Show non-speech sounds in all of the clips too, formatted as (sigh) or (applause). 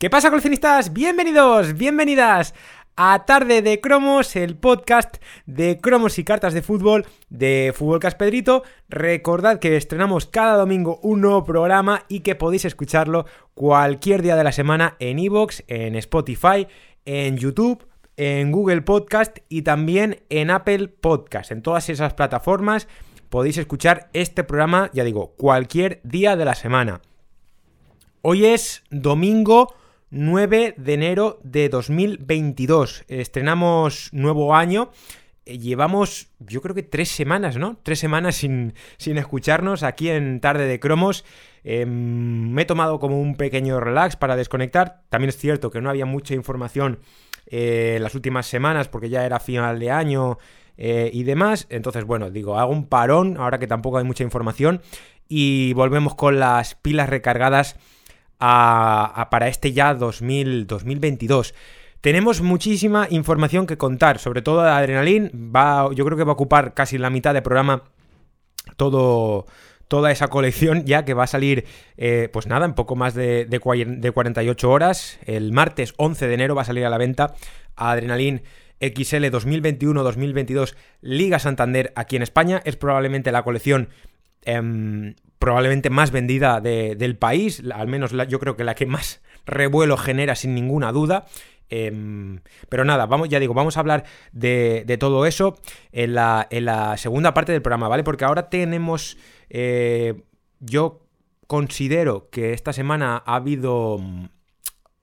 ¿Qué pasa, coleccionistas? Bienvenidos, bienvenidas a Tarde de Cromos, el podcast de cromos y cartas de fútbol de Fútbol Caspedrito. Recordad que estrenamos cada domingo un nuevo programa y que podéis escucharlo cualquier día de la semana en iVoox, en Spotify, en YouTube, en Google Podcast y también en Apple Podcast. En todas esas plataformas podéis escuchar este programa, ya digo, cualquier día de la semana. Hoy es domingo 9 de enero de 2022. Estrenamos nuevo año. Eh, llevamos, yo creo que tres semanas, ¿no? Tres semanas sin, sin escucharnos aquí en Tarde de Cromos. Em, me he tomado como un pequeño relax para desconectar. También es cierto que no había mucha información eh, las últimas semanas porque ya era final de año eh, y demás. Entonces, bueno, digo, hago un parón ahora que tampoco hay mucha información y volvemos con las pilas recargadas para este ya 2022. Tenemos muchísima información que contar, sobre todo de Adrenalin. Va, yo creo que va a ocupar casi la mitad del programa todo, toda esa colección ya que va a salir, eh, pues nada, en poco más de, de, 48 horas. El martes 11 de enero va a salir a la venta Adrenalin XL 2021-2022 Liga Santander aquí en España. Es probablemente la colección em, probablemente más vendida del país, al menos yo creo que la que más revuelo genera sin ninguna duda. Em, pero nada, vamos, ya digo, vamos a hablar de, todo eso en la, en la, segunda parte del programa, ¿vale? Porque ahora tenemos. Eh, yo considero que esta semana ha habido mm,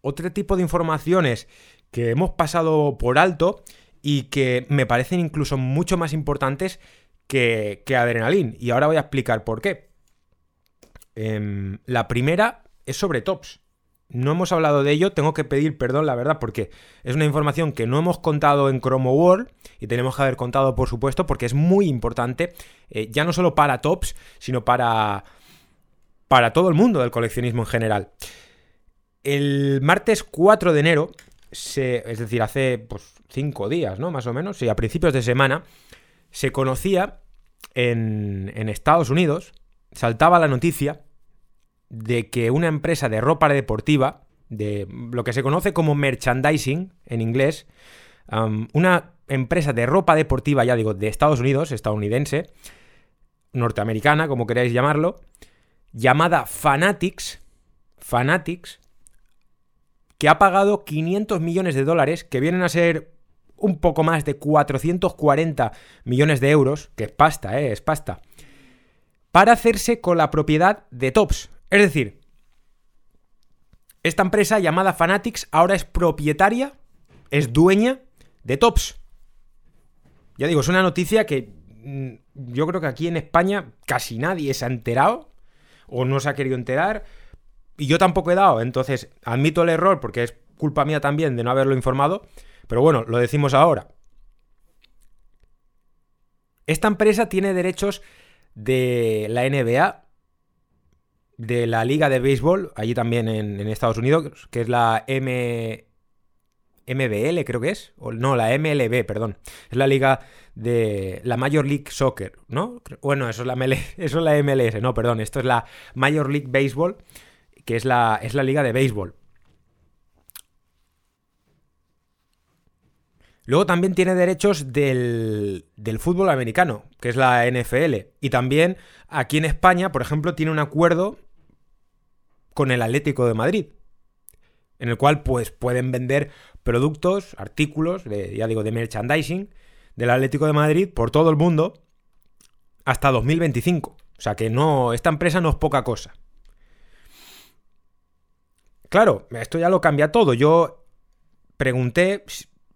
otro tipo de informaciones que hemos pasado por alto y que me parecen incluso mucho más importantes que, que Adrenalin. Y ahora voy a explicar por qué. Em, la primera es sobre tops. No hemos hablado de ello, tengo que pedir perdón, la verdad, porque es una información que no hemos contado en Chromo World y tenemos que haber contado, por supuesto, porque es muy importante, eh, ya no solo para tops, sino para, para todo el mundo del coleccionismo en general. El martes 4 de enero, es decir, hace pues, días, ¿no? Más o menos, sí, a principios de semana, se conocía en Estados Unidos, saltaba la noticia de que una empresa de ropa deportiva, de lo que se conoce como merchandising en inglés, una empresa de ropa deportiva, ya digo, de Estados Unidos, estadounidense, norteamericana, como queráis llamarlo, llamada Fanatics, Fanatics, que ha pagado 500 millones de dólares, que vienen a ser un poco más de 440 millones de euros, que es pasta, ¿eh? Es pasta, para hacerse con la propiedad de Tops, es decir, esta empresa llamada Fanatics ahora es propietaria, es dueña de Tops. Ya digo, es una noticia que mm, yo creo que aquí en España casi nadie se ha enterado o no se ha querido enterar y yo tampoco he dado, entonces admito el error porque es culpa mía también de no haberlo informado, pero bueno, lo decimos ahora. Esta empresa tiene derechos de la NBA de la Liga de Béisbol, allí también en, Estados Unidos, que es la M, MBL, creo que es. O, no, la MLB, perdón. Es la liga de la Major League Soccer, ¿no? Bueno, eso es la, (laughs) eso es la MLS, no, perdón. Esto es la Major League Baseball, que es la, es la liga de béisbol. Luego también tiene derechos del, del, fútbol americano, que es la NFL. Y también aquí en España, por ejemplo, tiene un acuerdo con el Atlético de Madrid, en el cual pues pueden vender productos, artículos, de, ya digo, de merchandising del Atlético de Madrid por todo el mundo hasta 2025. O sea que no, esta empresa no es poca cosa. Claro, esto ya lo cambia todo. Yo pregunté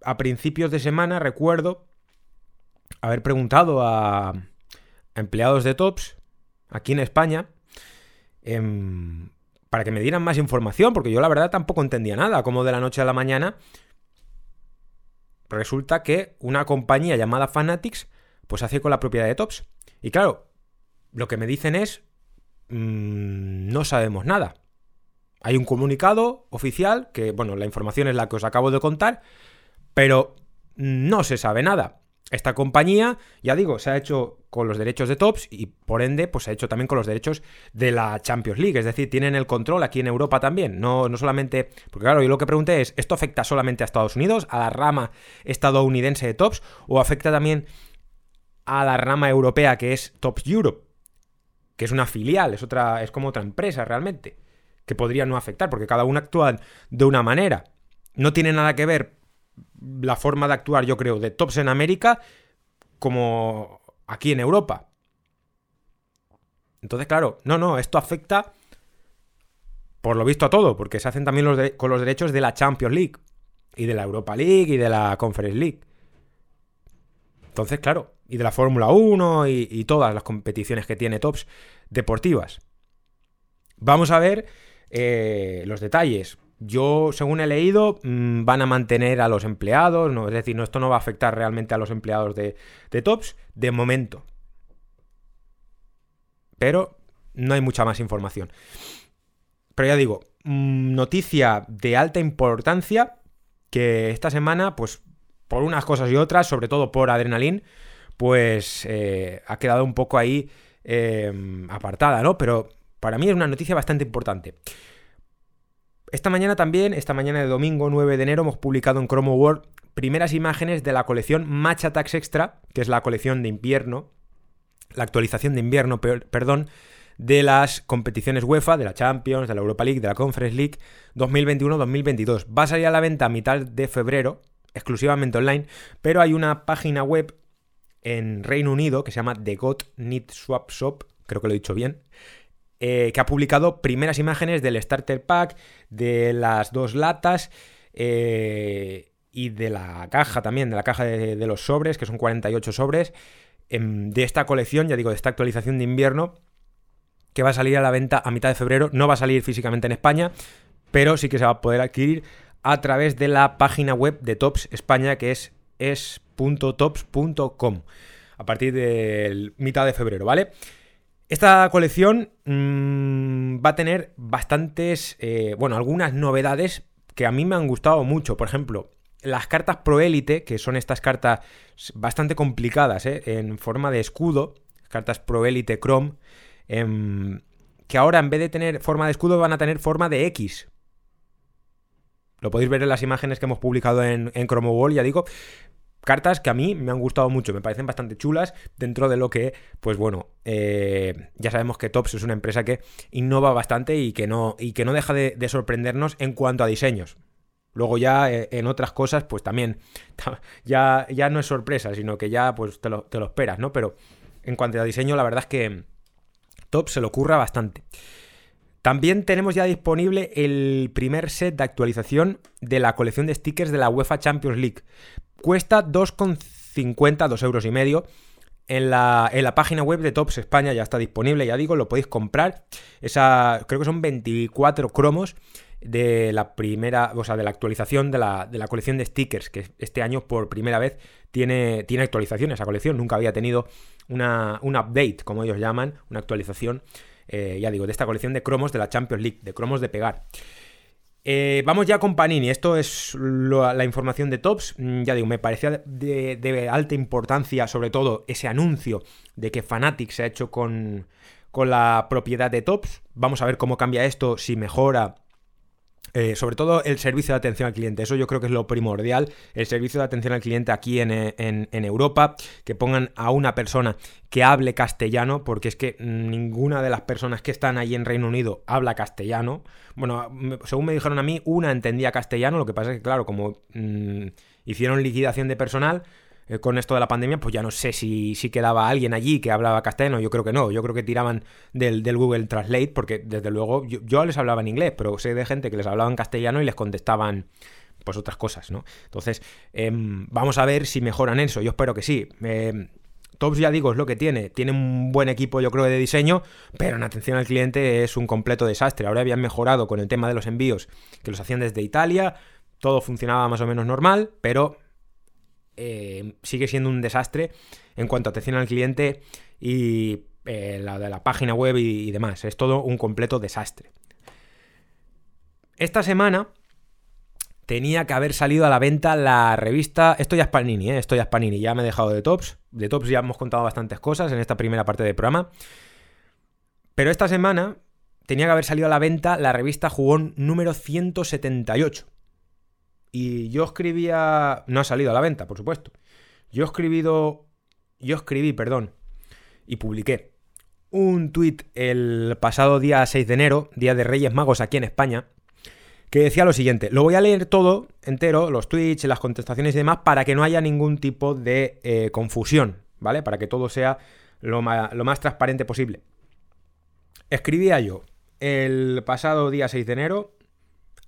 a principios de semana, recuerdo haber preguntado a, empleados de Tops aquí en España em, para que me dieran más información, porque yo la verdad tampoco entendía nada, como de la noche a la mañana resulta que una compañía llamada Fanatics pues hace con la propiedad de Tops. Y claro, lo que me dicen es, mmm, no sabemos nada. Hay un comunicado oficial, que bueno, la información es la que os acabo de contar, pero no se sabe nada. Esta compañía, ya digo, se ha hecho con los derechos de Tops y por ende, pues se ha hecho también con los derechos de la Champions League. Es decir, tienen el control aquí en Europa también. No, no solamente. Porque claro, yo lo que pregunté es: ¿esto afecta solamente a Estados Unidos, a la rama estadounidense de Tops, o afecta también a la rama europea que es Tops Europe? Que es una filial, es otra. es como otra empresa realmente. Que podría no afectar, porque cada una actúa de una manera. No tiene nada que ver la forma de actuar, yo creo, de tops en América como aquí en Europa. Entonces, claro, no, no, esto afecta por lo visto a todo, porque se hacen también los con los derechos de la Champions League y de la Europa League y de la Conference League. Entonces, claro, y de la Fórmula 1 y, todas las competiciones que tiene Tops deportivas. Vamos a ver eh, los detalles. Yo, según he leído, mm, van a mantener a los empleados, no, es decir, no, esto no va a afectar realmente a los empleados de, Tops de momento. Pero no hay mucha más información. Pero ya digo, mm, noticia de alta importancia que esta semana, pues por unas cosas y otras, sobre todo por Adrenalin, pues eh, ha quedado un poco ahí eh, apartada, ¿no? Pero para mí es una noticia bastante importante. Esta mañana también, esta mañana de domingo 9 de enero, hemos publicado en Chrome World primeras imágenes de la colección Match Attacks Extra, que es la colección de invierno, la actualización de invierno, perdón, de las competiciones UEFA, de la Champions, de la Europa League, de la Conference League 2021-2022. Va a salir a la venta a mitad de febrero, exclusivamente online, pero hay una página web en Reino Unido que se llama The God Need Swap Shop, creo que lo he dicho bien, eh, que ha publicado primeras imágenes del Starter Pack, de las dos latas eh, y de la caja también, de la caja de, los sobres, que son 48 sobres, em, de esta colección, ya digo, de esta actualización de invierno, que va a salir a la venta a mitad de febrero. No va a salir físicamente en España, pero sí que se va a poder adquirir a través de la página web de Tops España, que es es.tops.com, a partir de mitad de febrero, ¿vale? Esta colección mm, va a tener bastantes, eh, bueno, algunas novedades que a mí me han gustado mucho. Por ejemplo, las cartas Pro Elite, que son estas cartas bastante complicadas, eh, en forma de escudo, cartas Pro Elite Chrome, em, que ahora en vez de tener forma de escudo van a tener forma de X. Lo podéis ver en las imágenes que hemos publicado en, en Chrome Wall, ya digo. Cartas que a mí me han gustado mucho, me parecen bastante chulas dentro de lo que, pues bueno, eh, ya sabemos que Tops es una empresa que innova bastante y que no, y que no deja de, sorprendernos en cuanto a diseños. Luego ya eh, en otras cosas, pues también (laughs) ya, ya no es sorpresa, sino que ya pues te lo, te lo esperas, ¿no? Pero en cuanto a diseño, la verdad es que Tops se lo ocurra bastante. También tenemos ya disponible el primer set de actualización de la colección de stickers de la UEFA Champions League. Cuesta 2,50, 2 euros y medio. En la, en la, página web de Tops España ya está disponible, ya digo, lo podéis comprar. Esa, creo que son 24 cromos de la primera, o sea, de la actualización de la, de la, colección de stickers, que este año por primera vez tiene, tiene actualización esa colección. Nunca había tenido una, un update, como ellos llaman, una actualización, eh, ya digo, de esta colección de cromos de la Champions League, de cromos de pegar. Eh, vamos ya con Panini. Esto es la información de Tops. Mm, ya digo, me parecía de, alta importancia, sobre todo, ese anuncio de que Fanatic se ha hecho con, con la propiedad de Tops. Vamos a ver cómo cambia esto, si mejora eh, sobre todo el servicio de atención al cliente, eso yo creo que es lo primordial, el servicio de atención al cliente aquí en, Europa, que pongan a una persona que hable castellano, porque es que ninguna de las personas que están ahí en Reino Unido habla castellano. Bueno, según me dijeron a mí, una entendía castellano, lo que pasa es que claro, como mm, hicieron liquidación de personal, eh, con esto de la pandemia, pues ya no sé si, si, quedaba alguien allí que hablaba castellano, yo creo que no, yo creo que tiraban del, Google Translate, porque desde luego yo, les hablaba en inglés, pero sé de gente que les hablaba en castellano y les contestaban pues otras cosas, ¿no? Entonces, em, vamos a ver si mejoran eso, yo espero que sí. Em, Tops, ya digo, es lo que tiene. Tiene un buen equipo, yo creo, de diseño, pero en atención al cliente es un completo desastre. Ahora habían mejorado con el tema de los envíos, que los hacían desde Italia, todo funcionaba más o menos normal, pero eh, sigue siendo un desastre en cuanto a atención al cliente y eh, la de la página web y, demás. Es todo un completo desastre. Esta semana tenía que haber salido a la venta la revista. Esto ya es Panini, ¿eh? Esto ya es Panini. Ya me he dejado de tops. De tops ya hemos contado bastantes cosas en esta primera parte del programa. Pero esta semana tenía que haber salido a la venta la revista Jugón número 178. Y yo escribía. No ha salido a la venta, por supuesto. Yo he escribido. Yo escribí, perdón. Y publiqué un tuit el pasado día 6 de enero, día de Reyes Magos aquí en España, que decía lo siguiente. Lo voy a leer todo entero, los tweets, las contestaciones y demás, para que no haya ningún tipo de eh, confusión, ¿vale? Para que todo sea lo más, lo más transparente posible. Escribía yo el pasado día 6 de enero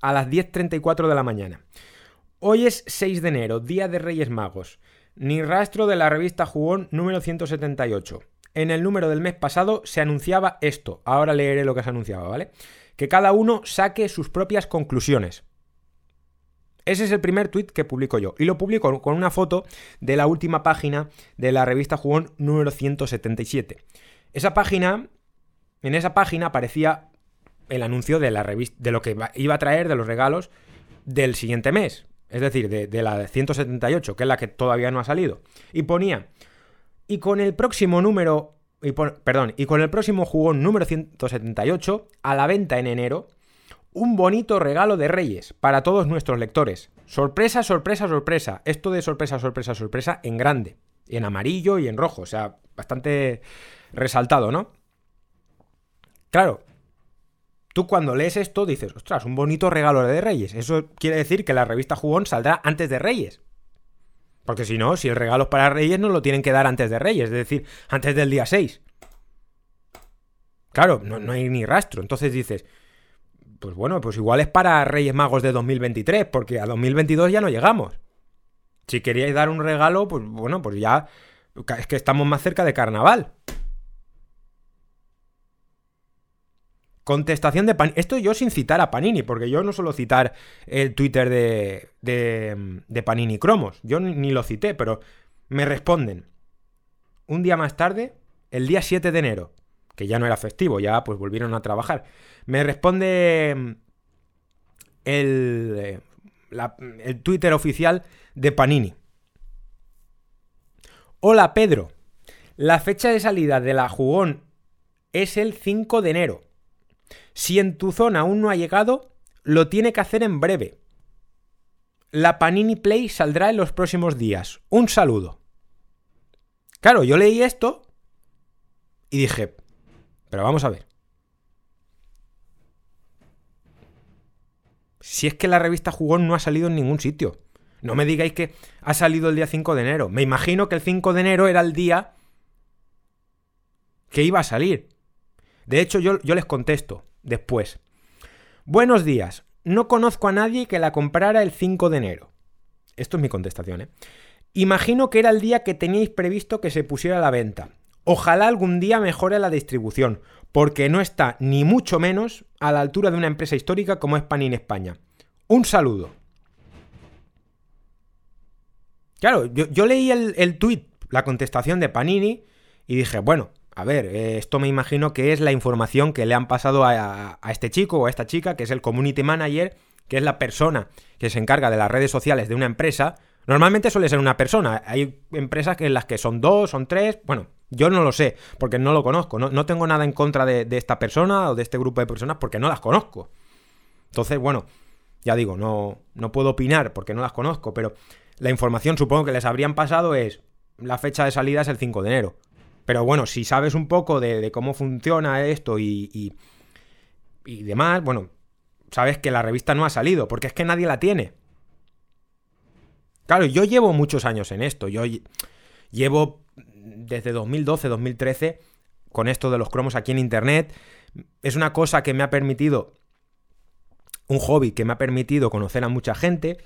a las 10.34 de la mañana. Hoy es 6 de enero, día de Reyes Magos. Ni rastro de la revista Jugón número 178. En el número del mes pasado se anunciaba esto. Ahora leeré lo que se anunciaba, ¿vale? Que cada uno saque sus propias conclusiones. Ese es el primer tweet que publico yo. Y lo publico con una foto de la última página de la revista Jugón número 177. Esa página, en esa página aparecía el anuncio de la de lo que iba a traer de los regalos del siguiente mes. Es decir, de, la 178, que es la que todavía no ha salido. Y ponía y con el próximo número, y perdón, y con el próximo jugón número 178, a la venta en enero, un bonito regalo de Reyes para todos nuestros lectores. Sorpresa, sorpresa, sorpresa. Esto de sorpresa, sorpresa, sorpresa en grande, en amarillo y en rojo, o sea, bastante resaltado, ¿no? Claro, tú cuando lees esto dices, ostras, un bonito regalo de Reyes. Eso quiere decir que la revista Jugón saldrá antes de Reyes. Porque si no, si el regalo es para Reyes, no lo tienen que dar antes de Reyes, es decir, antes del día 6. Claro, no, hay ni rastro. Entonces dices, pues bueno, pues igual es para Reyes Magos de 2023, porque a 2022 ya no llegamos. Si queríais dar un regalo, pues bueno, pues ya es que estamos más cerca de carnaval. Contestación de Panini. Esto yo sin citar a Panini, porque yo no suelo citar el Twitter de, de, Panini Cromos. Yo ni, lo cité, pero me responden. Un día más tarde, el día 7 de enero, que ya no era festivo, ya pues volvieron a trabajar. Me responde mm, el, eh, el Twitter oficial de Panini. Hola Pedro, la fecha de salida de la jugón es el 5 de enero. Si en tu zona aún no ha llegado, lo tiene que hacer en breve. La Panini Play saldrá en los próximos días. Un saludo. Claro, yo leí esto y dije, pero vamos a ver. Si es que la revista Jugón no ha salido en ningún sitio. No me digáis que ha salido el día 5 de enero. Me imagino que el 5 de enero era el día que iba a salir. De hecho, yo, yo les contesto después. Buenos días. No conozco a nadie que la comprara el 5 de enero. Esto es mi contestación, ¿eh? Imagino que era el día que teníais previsto que se pusiera a la venta. Ojalá algún día mejore la distribución, porque no está ni mucho menos a la altura de una empresa histórica como es Panini España. Un saludo. Claro, yo, leí el, el tuit, la contestación de Panini, y dije, bueno, a ver, eh, esto me imagino que es la información que le han pasado a, este chico o a esta chica, que es el community manager, que es la persona que se encarga de las redes sociales de una empresa. Normalmente suele ser una persona. Hay empresas en las que son dos, son tres. Bueno, yo no lo sé, porque no lo conozco. No, tengo nada en contra de, esta persona o de este grupo de personas porque no las conozco. Entonces, bueno, ya digo, no, no puedo opinar porque no las conozco, pero la información supongo que les habrían pasado es la fecha de salida es el 5 de enero. Pero bueno, si sabes un poco de, cómo funciona esto y, y, demás, bueno, sabes que la revista no ha salido, porque es que nadie la tiene. Claro, yo llevo muchos años en esto. Yo llevo desde 2012, 2013 con esto de los cromos aquí en Internet. Es una cosa que me ha permitido, un hobby que me ha permitido conocer a mucha gente,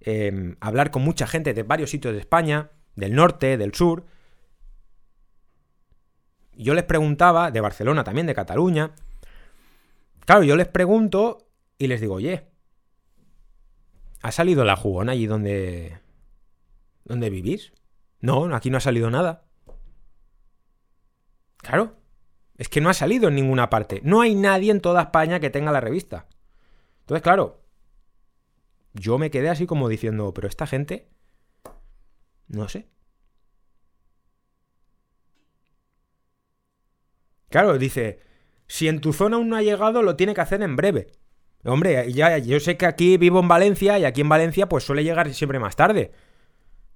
em, hablar con mucha gente de varios sitios de España, del norte, del sur, yo les preguntaba, de Barcelona también, de Cataluña. Claro, yo les pregunto y les digo, oye, ¿ha salido la jugona allí donde. donde vivís? No, aquí no ha salido nada. Claro, es que no ha salido en ninguna parte. No hay nadie en toda España que tenga la revista. Entonces, claro, yo me quedé así como diciendo, pero esta gente, no sé. Claro, dice, si en tu zona aún no ha llegado, lo tiene que hacer en breve. Hombre, ya, yo sé que aquí vivo en Valencia y aquí en Valencia pues suele llegar siempre más tarde.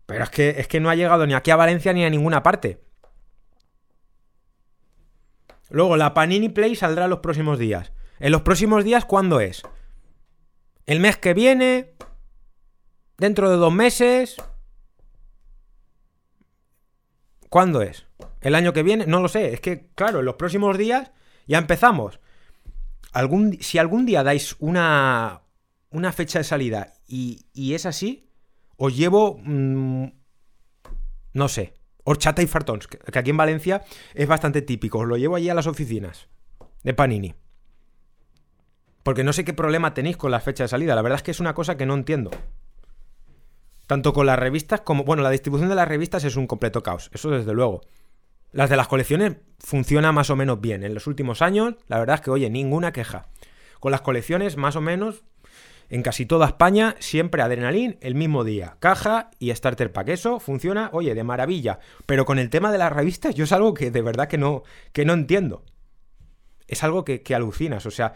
Pero es que, es que no ha llegado ni aquí a Valencia ni a ninguna parte. Luego, la Panini Play saldrá los próximos días. ¿En los próximos días cuándo es? ¿El mes que viene? ¿Dentro de dos meses? ¿Cuándo es? ¿El año que viene? No lo sé. Es que, claro, en los próximos días ya empezamos. Si algún día dais una, una fecha de salida y, y es así, os llevo... Mmm, no sé. Horchata y fartons, que, que aquí en Valencia es bastante típico. Os lo llevo allí a las oficinas de Panini. Porque no sé qué problema tenéis con la fecha de salida. La verdad es que es una cosa que no entiendo. Tanto con las revistas como... Bueno, la distribución de las revistas es un completo caos. Eso desde luego. Las de las colecciones funciona más o menos bien. En los últimos años, la verdad es que, oye, ninguna queja. Con las colecciones, más o menos, en casi toda España, siempre Adrenalin el mismo día. Caja y Starter Pack. Eso funciona, oye, de maravilla. Pero con el tema de las revistas, yo es algo que de verdad que no, que no entiendo. Es algo que, que alucinas. O sea,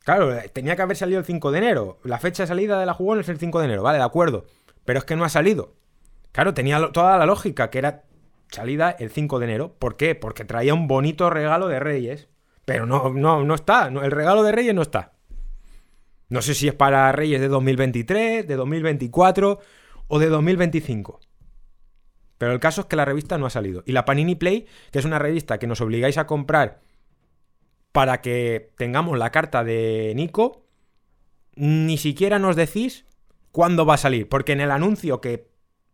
claro, tenía que haber salido el 5 de enero. La fecha de salida de la jugón es el 5 de enero, vale, de acuerdo. Pero es que no ha salido. Claro, tenía toda la lógica, que era salida el 5 de enero. ¿Por qué? Porque traía un bonito regalo de Reyes. Pero no, no, no está. el regalo de Reyes no está. No sé si es para Reyes de 2023, de 2024 o de 2025. Pero el caso es que la revista no ha salido. Y la Panini Play, que es una revista que nos obligáis a comprar para que tengamos la carta de Nico, ni siquiera nos decís cuándo va a salir. Porque en el anuncio que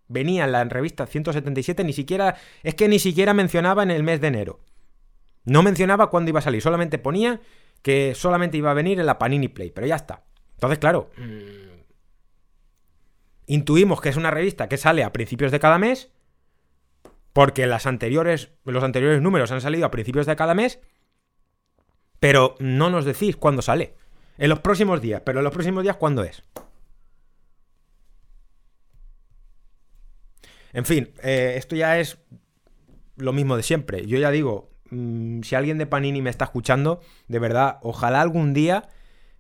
venía en la revista 177 ni siquiera... Es que ni siquiera mencionaba en el mes de enero. No mencionaba cuándo iba a salir. Solamente ponía que solamente iba a venir en la Panini Play. Pero ya está. Entonces, claro, mm, intuimos que es una revista que sale a principios de cada mes, porque las anteriores, los anteriores números han salido a principios de cada mes, pero no nos decís cuándo sale. En los próximos días, pero en los próximos días, ¿cuándo es? En fin, eh, esto ya es lo mismo de siempre. Yo ya digo, mmm, si alguien de Panini me está escuchando, de verdad, ojalá algún día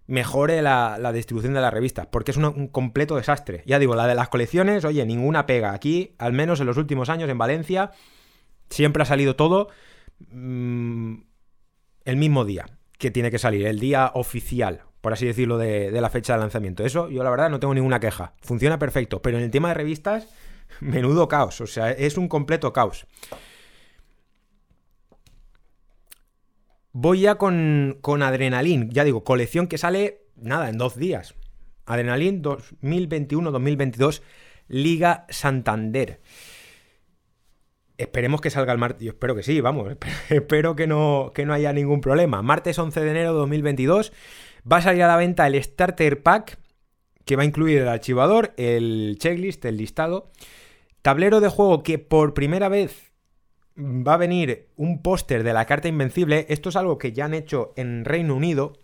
mejore la, distribución de las revistas, porque es un, completo desastre. Ya digo, la de las colecciones, oye, ninguna pega. Aquí, al menos en los últimos años en Valencia, siempre ha salido todo mmm, el mismo día que tiene que salir, el día oficial, por así decirlo, de, de la fecha de lanzamiento. Eso yo la verdad no tengo ninguna queja. Funciona perfecto, pero en el tema de revistas, (laughs) menudo caos. O sea, es un completo caos. Voy ya con, con Adrenalin. Ya digo, colección que sale, nada, en dos días. Adrenalin 2021-2022, Liga Santander. Esperemos que salga el martes. Yo espero que sí, vamos. (laughs) espero que no, que no haya ningún problema. Martes 11 de enero de 2022 va a salir a la venta el Starter Pack que va a incluir el archivador, el checklist, el listado, tablero de juego que por primera vez va a venir un póster de la carta invencible. Esto es algo que ya han hecho en Reino Unido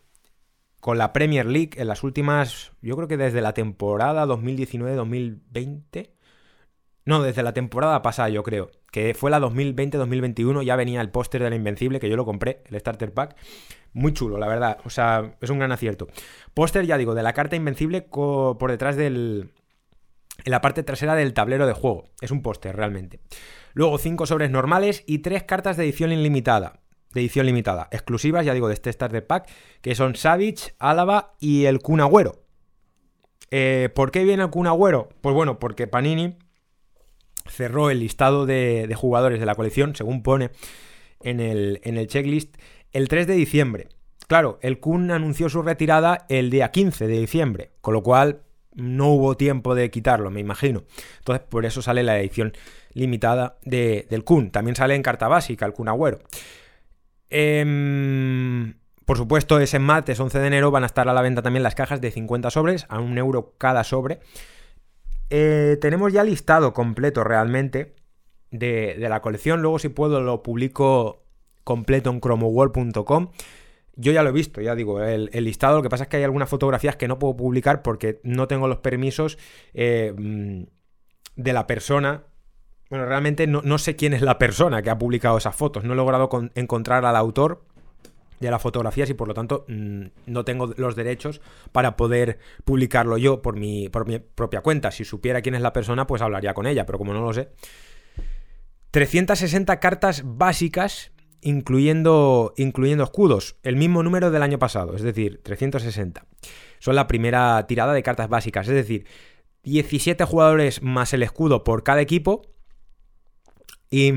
con la Premier League en las últimas, yo creo que desde la temporada 2019-2020. No, desde la temporada pasada yo creo, que fue la 2020-2021, ya venía el póster de la Invencible, que yo lo compré, el Starter Pack. Muy chulo, la verdad, o sea, es un gran acierto. Póster, ya digo, de la carta Invencible por detrás del... en la parte trasera del tablero de juego. Es un póster, realmente. Luego 5 sobres normales y 3 cartas de edición ilimitada. De edición limitada. Exclusivas, ya digo, de este Starter Pack. Que son Savage, Álava y el Kun Agüero. Eh, ¿Por qué viene el Kun Agüero? Pues bueno, porque Panini cerró el listado de, jugadores de la colección, según pone en el, en el checklist, el 3 de diciembre. Claro, el Kun anunció su retirada el día 15 de diciembre, con lo cual no hubo tiempo de quitarlo, me imagino. Entonces, por eso sale la edición limitada del Kun. También sale en carta básica el Kun Agüero. Em, por supuesto, ese martes 11 de enero van a estar a la venta también las cajas de 50 sobres, a un euro cada sobre. Eh, tenemos ya listado completo realmente de, la colección. Luego, si puedo, lo publico completo en chromoworld.com. Yo ya lo he visto, ya digo, el, listado. Lo que pasa es que hay algunas fotografías que no puedo publicar porque no tengo los permisos eh, mm, de la persona. Bueno, realmente no, sé quién es la persona que ha publicado esas fotos. No he logrado encontrar al autor de las fotografías y por lo tanto mm, no tengo los derechos para poder publicarlo yo por mi, por mi propia cuenta. Si supiera quién es la persona, pues hablaría con ella, pero como no lo sé. 360 cartas básicas incluyendo, incluyendo escudos, el mismo número del año pasado, es decir, 360. Son la primera tirada de cartas básicas, es decir, 17 jugadores más el escudo por cada equipo. Y,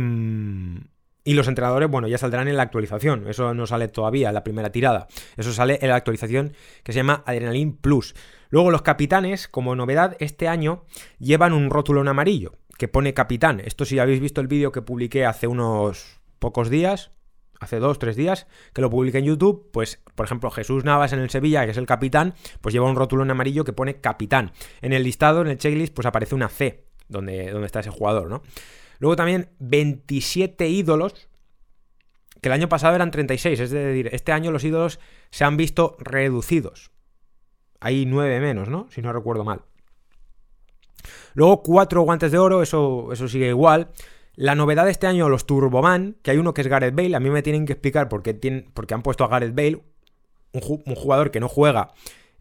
y los entrenadores, bueno, ya saldrán en la actualización. Eso no sale todavía la primera tirada. Eso sale en la actualización que se llama Adrenaline Plus. Luego los capitanes, como novedad, este año llevan un rótulo en amarillo que pone capitán. Esto si habéis visto el vídeo que publiqué hace unos pocos días, hace dos, tres días, que lo publiqué en YouTube, pues, por ejemplo, Jesús Navas en el Sevilla, que es el capitán, pues lleva un rótulo en amarillo que pone capitán. En el listado, en el checklist, pues aparece una C, donde, donde está ese jugador, ¿no? Luego también 27 ídolos, que el año pasado eran 36, es decir, este año los ídolos se han visto reducidos. Hay 9 menos, ¿no? Si no recuerdo mal. Luego cuatro guantes de oro, eso, eso sigue igual. La novedad de este año, los Turboman, que hay uno que es Gareth Bale, a mí me tienen que explicar por qué, tienen, han puesto a Gareth Bale, un, jugador que no juega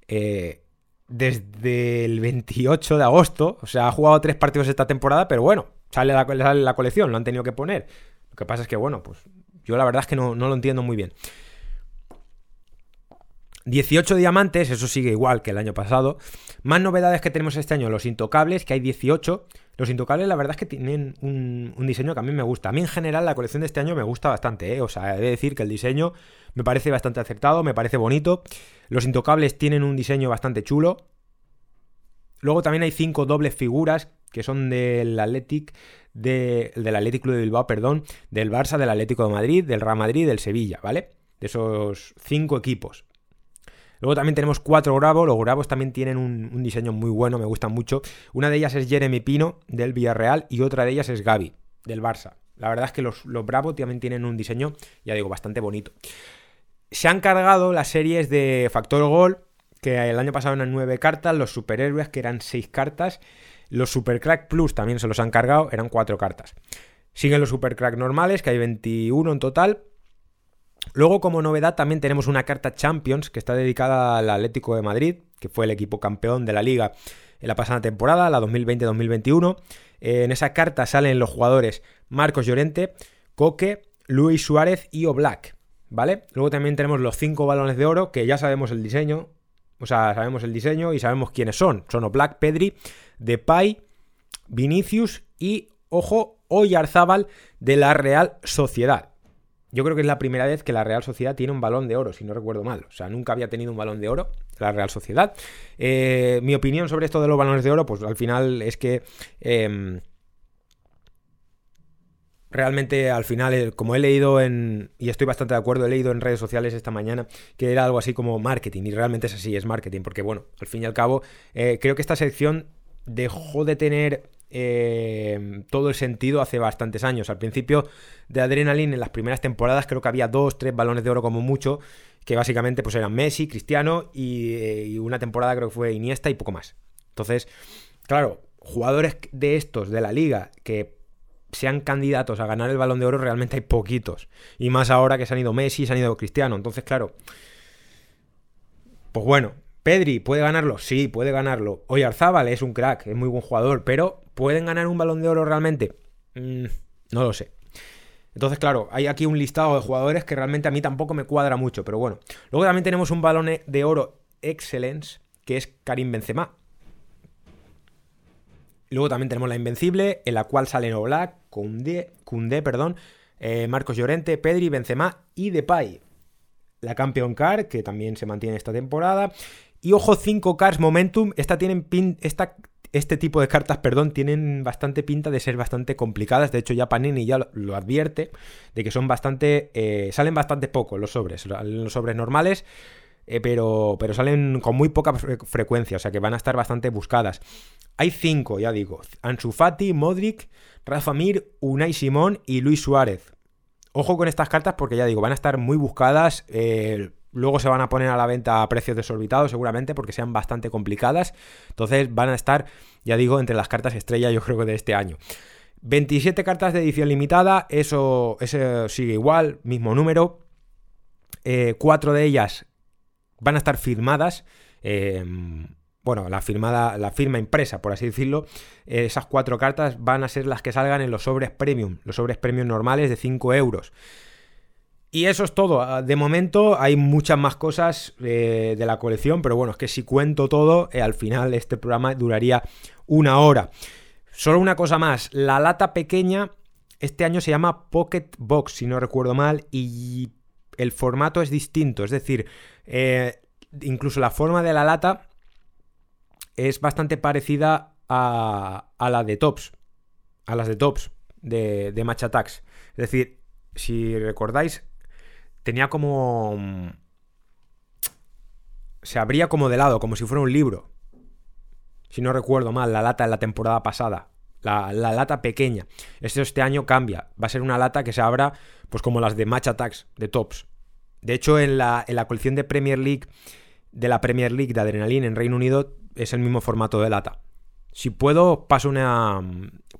eh, desde el 28 de agosto, o sea, ha jugado tres partidos esta temporada, pero bueno, sale la, la colección, lo han tenido que poner. Lo que pasa es que, bueno, pues yo la verdad es que no lo entiendo muy bien. 18 diamantes, eso sigue igual que el año pasado. Más novedades que tenemos este año, los intocables, que hay 18. Los intocables, la verdad es que tienen un, diseño que a mí me gusta. A mí en general la colección de este año me gusta bastante, ¿eh? O sea, he de decir que el diseño me parece bastante acertado, me parece bonito. Los intocables tienen un diseño bastante chulo. Luego también hay cinco dobles figuras que son del Athletic, de, del Athletic Club de Bilbao, perdón, del Barça, del Atlético de Madrid, del Real Madrid, del Sevilla, ¿vale? De esos cinco equipos. Luego también tenemos cuatro Bravos. Los Bravos también tienen un, diseño muy bueno, me gustan mucho. Una de ellas es Jeremy Pino del Villarreal y otra de ellas es Gaby del Barça. La verdad es que los, los Bravos también tienen un diseño, ya digo, bastante bonito. Se han cargado las series de Factor Gol, que el año pasado eran nueve cartas, los superhéroes, que eran seis cartas, los Supercrack Plus también se los han cargado, eran cuatro cartas. Siguen los Supercrack normales, que hay 21 en total, Luego, como novedad, también tenemos una carta Champions que está dedicada al Atlético de Madrid, que fue el equipo campeón de la liga en la pasada temporada, la 2020-2021. En esa carta salen los jugadores Marcos Llorente, Coque, Luis Suárez y Oblak, ¿vale? Luego también tenemos los cinco balones de oro, que ya sabemos el diseño, o sea, sabemos el diseño y sabemos quiénes son. Son Oblak, Pedri, Depay, Vinicius y, ojo, Oyarzábal de la Real Sociedad yo creo que es la primera vez que la Real Sociedad tiene un balón de oro, si no recuerdo mal. O sea, nunca había tenido un balón de oro la Real Sociedad. Eh, mi opinión sobre esto de los balones de oro, pues al final es que... Em, realmente al final, eh, como he leído en, y estoy bastante de acuerdo, he leído en redes sociales esta mañana que era algo así como marketing, y realmente es así, es marketing, porque bueno, al fin y al cabo, eh, creo que esta sección dejó de tener eh, todo el sentido hace bastantes años. Al principio de Adrenaline, en las primeras temporadas, creo que había dos, tres balones de oro como mucho, que básicamente pues eran Messi, Cristiano y, eh, y una temporada creo que fue Iniesta y poco más. Entonces, claro, jugadores de estos de la liga que sean candidatos a ganar el balón de oro realmente hay poquitos. Y más ahora que se han ido Messi, se han ido Cristiano. Entonces, claro, pues bueno, Pedri, ¿puede ganarlo? Sí, puede ganarlo. Oyarzábal es un crack, es muy buen jugador, pero ¿pueden ganar un balón de oro realmente? Mm, no lo sé. Entonces, claro, hay aquí un listado de jugadores que realmente a mí tampoco me cuadra mucho, pero bueno. Luego también tenemos un balón de oro Excellence, que es Karim Benzema. Luego también tenemos la Invencible, en la cual salen Oblak, Koundé, perdón, eh, Marcos Llorente, Pedri, Benzema y Depay. La Campeon Car, que también se mantiene esta temporada. Y ojo, 5 Cars Momentum. Esta tienen esta, este tipo de cartas, perdón, tienen bastante pinta de ser bastante complicadas. De hecho, ya Panini ya lo, advierte de que son bastante. Eh, salen bastante poco los sobres. Los sobres normales. Eh, pero, pero salen con muy poca frecuencia, o sea que van a estar bastante buscadas. Hay cinco, ya digo: Ansu Fati, Modric, Rafa Mir, Unai Simón y Luis Suárez. Ojo con estas cartas porque ya digo, van a estar muy buscadas. Eh, Luego se van a poner a la venta a precios desorbitados seguramente porque sean bastante complicadas. Entonces van a estar, ya digo, entre las cartas estrella yo creo que de este año. 27 cartas de edición limitada, eso, sigue igual, mismo número. Eh, cuatro de ellas van a estar firmadas. Em, bueno, la, firmada, la firma impresa, por así decirlo, esas cuatro cartas van a ser las que salgan en los sobres premium, los sobres premium normales de 5 euros. Y eso es todo. Ah, de momento hay muchas más cosas eh, de la colección, pero bueno, es que si cuento todo, eh, al final este programa duraría una hora. Solo una cosa más, la lata pequeña este año se llama Pocket Box, si no recuerdo mal, y el formato es distinto, es decir, eh, incluso la forma de la lata es bastante parecida a, la de Tops, a las de Tops de, de Match Attacks. Es decir, si recordáis, tenía como... Se abría como de lado, como si fuera un libro si no recuerdo mal, la lata de la temporada pasada. La, lata pequeña. Esto este año cambia. Va a ser una lata que se abra, pues como las de Match Attacks, de Tops. De hecho, en la, en la colección de Premier League, de la Premier League de Adrenaline en Reino Unido, es el mismo formato de lata. Si puedo, paso una.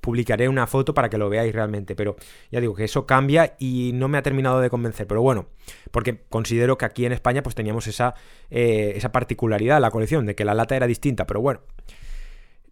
Publicaré una foto para que lo veáis realmente. Pero ya digo que eso cambia y no me ha terminado de convencer. Pero bueno, porque considero que aquí en España pues teníamos esa, eh, esa particularidad la colección, de que la lata era distinta. Pero bueno.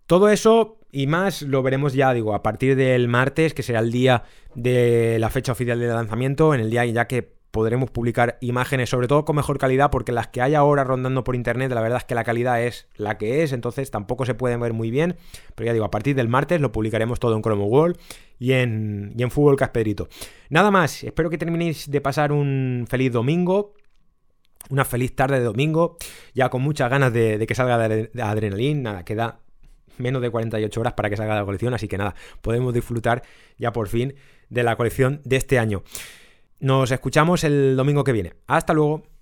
Todo eso y más lo veremos ya, digo, a partir del martes, que será el día de la fecha oficial de lanzamiento, en el día ya que podremos publicar imágenes, sobre todo con mejor calidad, porque las que hay ahora rondando por internet, la verdad es que la calidad es la que es, entonces tampoco se pueden ver muy bien. Pero ya digo, a partir del martes lo publicaremos todo en Chrome World y en, y en Fútbol Casperito. Nada más, espero que terminéis de pasar un feliz domingo. Una feliz tarde de domingo, ya con muchas ganas de, que salga de, de Adrenalina, nada, queda menos de 48 horas para que salga la colección, así que nada, podemos disfrutar ya por fin de la colección de este año. Nos escuchamos el domingo que viene. Hasta luego.